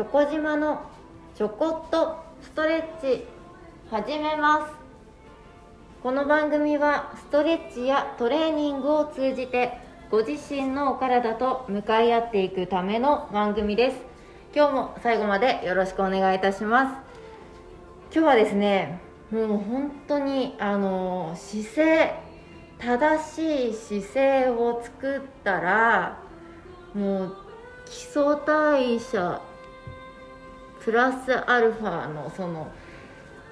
チョコ島のちょこっとストレッチ始めます。この番組はストレッチやトレーニングを通じてご自身のお体と向かい合っていくための番組です。今日も最後までよろしくお願いいたします。今日はですねもう本当にあの姿勢正しい姿勢を作ったらもう基礎代謝プラスアルファのその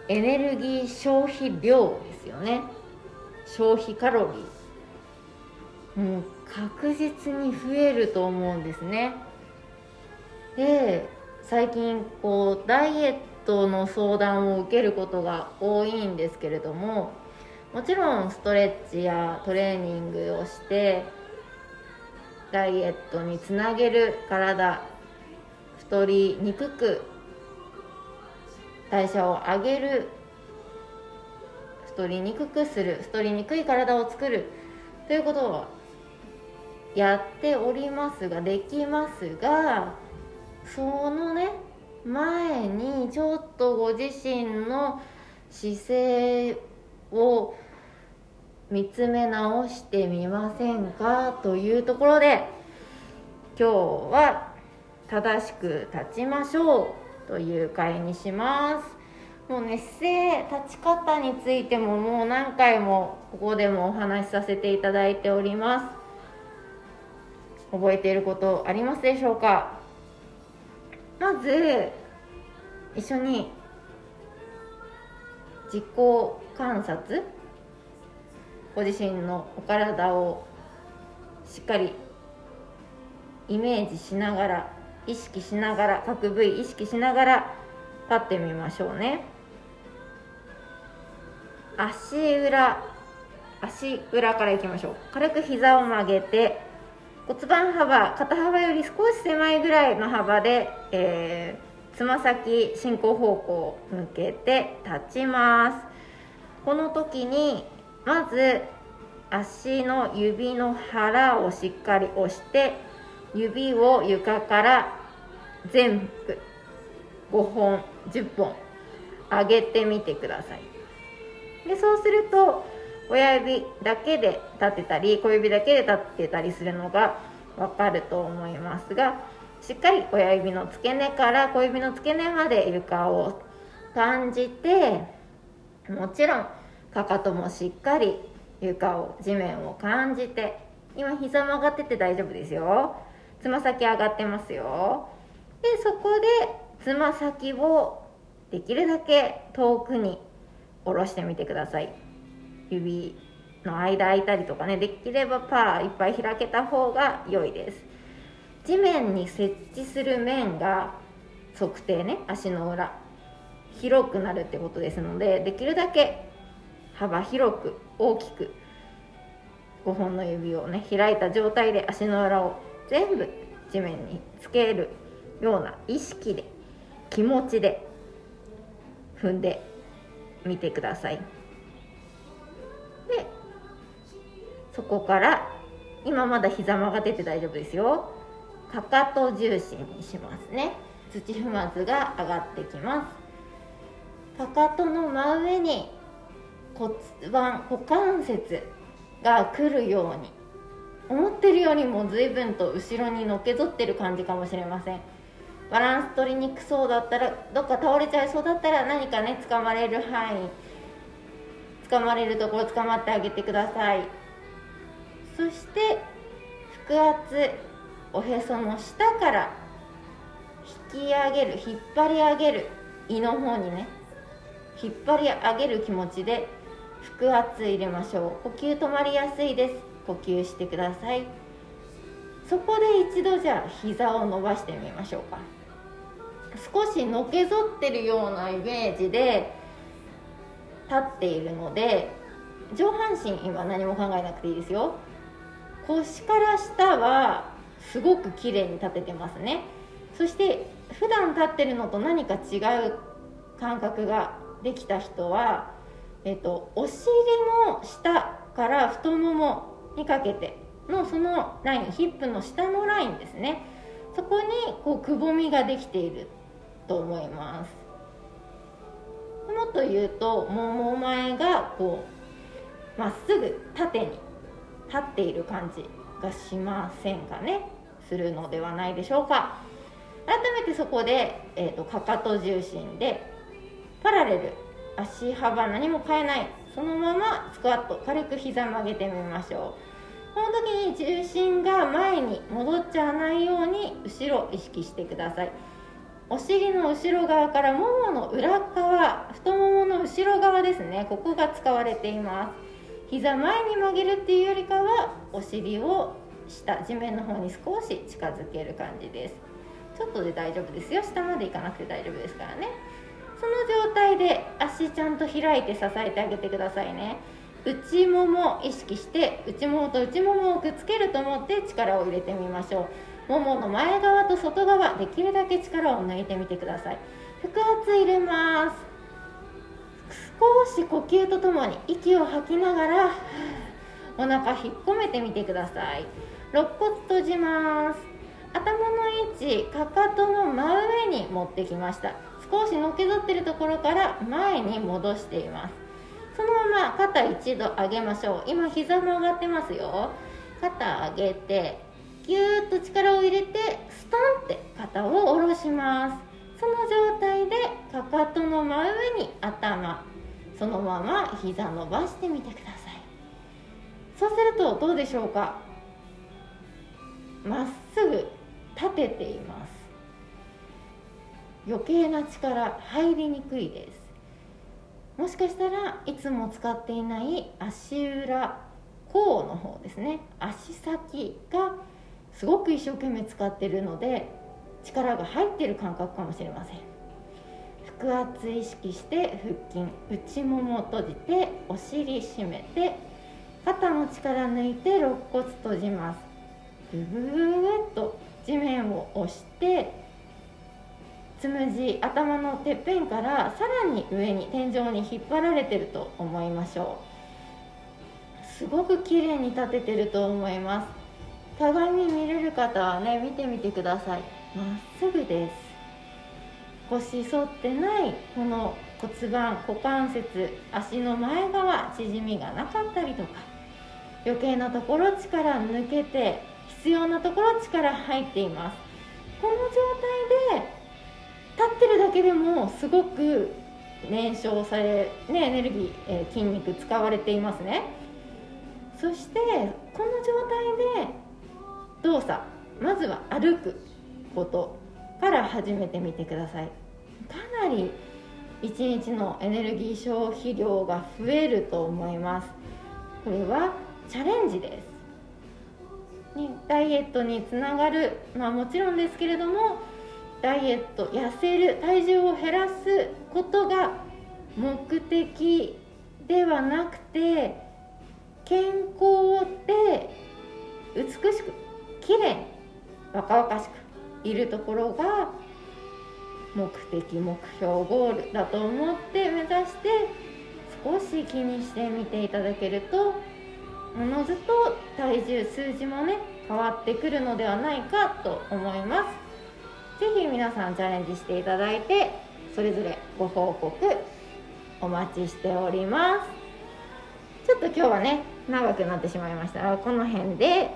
エネルギー消費量ですよね。消費カロリー。もう確実に増えると思うんですね。で最近こうダイエットの相談を受けることが多いんですけれどももちろんストレッチやトレーニングをしてダイエットにつなげる体太りにくく代謝を上げる太りにくくする太りにくい体を作るということはやっておりますができますがそのね前にちょっとご自身の姿勢を見つめ直してみませんかというところで今日は正しく立ちましょう。という回にします。もうね姿勢立ち方についてももう何回もここでもお話しさせていただいております。覚えていることありますでしょうか？まず一緒に自己観察。ご自身のお体をしっかりイメージしながら意識しながら各部位意識しながら立ってみましょうね。足裏足裏からいきましょう。軽く膝を曲げて骨盤幅肩幅より少し狭いぐらいの幅で、えー、つま先進行方向向けて立ちます。この時にまず足の指の腹をしっかり押して指を床から全部5本10本上げてみてください。でそうすると親指だけで立てたり小指だけで立ってたりするのがわかると思いますがしっかり親指の付け根から小指の付け根まで床を感じてもちろんかかともしっかり床を地面を感じて今膝曲がってて大丈夫ですよ。つま先上がってますよ。でそこでつま先をできるだけ遠くに下ろしてみてください。指の間空いたりとかねできればパーいっぱい開けた方が良いです。地面に設置する面が測定ね足の裏広くなるってことですのでできるだけ幅広く大きく5本の指をね開いた状態で足の裏を全部地面につけるような意識で気持ちで踏んでみてください。でそこから今まだ膝曲がってて大丈夫ですよ。かかと重心にしますね。土踏まずが上がってきます。かかとの真上に骨盤股関節が来るように思ってるよりも随分と後ろにのけぞってる感じかもしれません。バランス取りにくそうだったらどっか倒れちゃいそうだったら何かね掴まれる範囲掴まれるところ掴まってあげてください。そして腹圧おへその下から引き上げる引っ張り上げる胃の方にね引っ張り上げる気持ちで腹圧入れましょう。呼吸止まりやすいです。呼吸してください。そこで一度じゃあ膝を伸ばしてみましょうか。少しのけぞってるようなイメージで立っているので上半身今何も考えなくていいですよ。腰から下はすごく綺麗に立ててますね。そして普段立ってるのと何か違う感覚ができた人はえっと、お尻の下から太ももにかけてのそのラインヒップの下のラインですね。そこにこうくぼみができている。と思います。もっと言うともも前がこうまっすぐ縦に立っている感じがしませんかね？するのではないでしょうか。改めてそこで、えーと、かかと重心でパラレル足幅何も変えないそのままスクワット軽く膝曲げてみましょう。この時に重心が前に戻っちゃわないように後ろ意識してください。お尻の後ろ側からももの裏側太ももの後ろ側ですね。ここが使われています。膝前に曲げるっていうよりかはお尻を下地面の方に少し近づける感じです。ちょっとで大丈夫ですよ。下まで行かなくて大丈夫ですからね。その状態で足ちゃんと開いて支えてあげてくださいね。内もも意識して内ももと内ももをくっつけると思って力を入れてみましょう。ももの前側と外側できるだけ力を抜いてみてください。腹圧入れます。少し呼吸とともに息を吐きながらお腹引っ込めてみてください。肋骨閉じます。頭の位置かかとの真上に持ってきました。少しのけぞってるところから前に戻しています。そのまま肩一度上げましょう。今膝も上がってますよ。肩上げてぎゅーっと力を入れてストンって肩を下ろします。その状態でかかとの真上に頭。そのまま膝伸ばしてみてください。そうするとどうでしょうか？まっすぐ立てています。余計な力入りにくいです。もしかしたらいつも使っていない足裏甲の方ですね。足先がすごく一生懸命使ってるので力が入ってる感覚かもしれません。腹圧意識して腹筋内もも閉じてお尻締めて肩の力抜いて肋骨閉じます。ぐぐーっと地面を押してつむじ頭のてっぺんからさらに上に天井に引っ張られてると思いましょう。すごく綺麗に立ててると思います。鏡見れる方はね見てみてください。まっすぐです。腰反ってないこの骨盤股関節足の前側縮みがなかったりとか余計なところ力抜けて必要なところ力入っています。この状態で立ってるだけでもすごく燃焼され、ね、エネルギー、えー、筋肉使われていますね。そしてこの状態で動作。まずは歩くことから始めてみてください。かなり1日のエネルギー消費量が増えると思います。これはチャレンジです。にダイエットにつながる。まあもちろんですけれどもダイエット痩せる体重を減らすことが目的ではなくて健康で若々しくいるところが目的目標ゴールだと思って目指して少し気にしてみていただけるとおのずと体重数字もね変わってくるのではないかと思います。是非皆さんチャレンジしていただいてそれぞれご報告お待ちしております。ちょっと今日はね長くなってしまいましたがこの辺で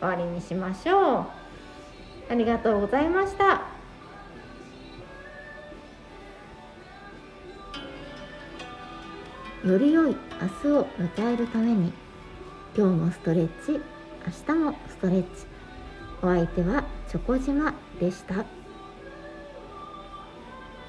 終わりにしましょう。ありがとうございましたより良い明日を迎えるために今日もストレッチ明日もストレッチお相手はチョコ島でした。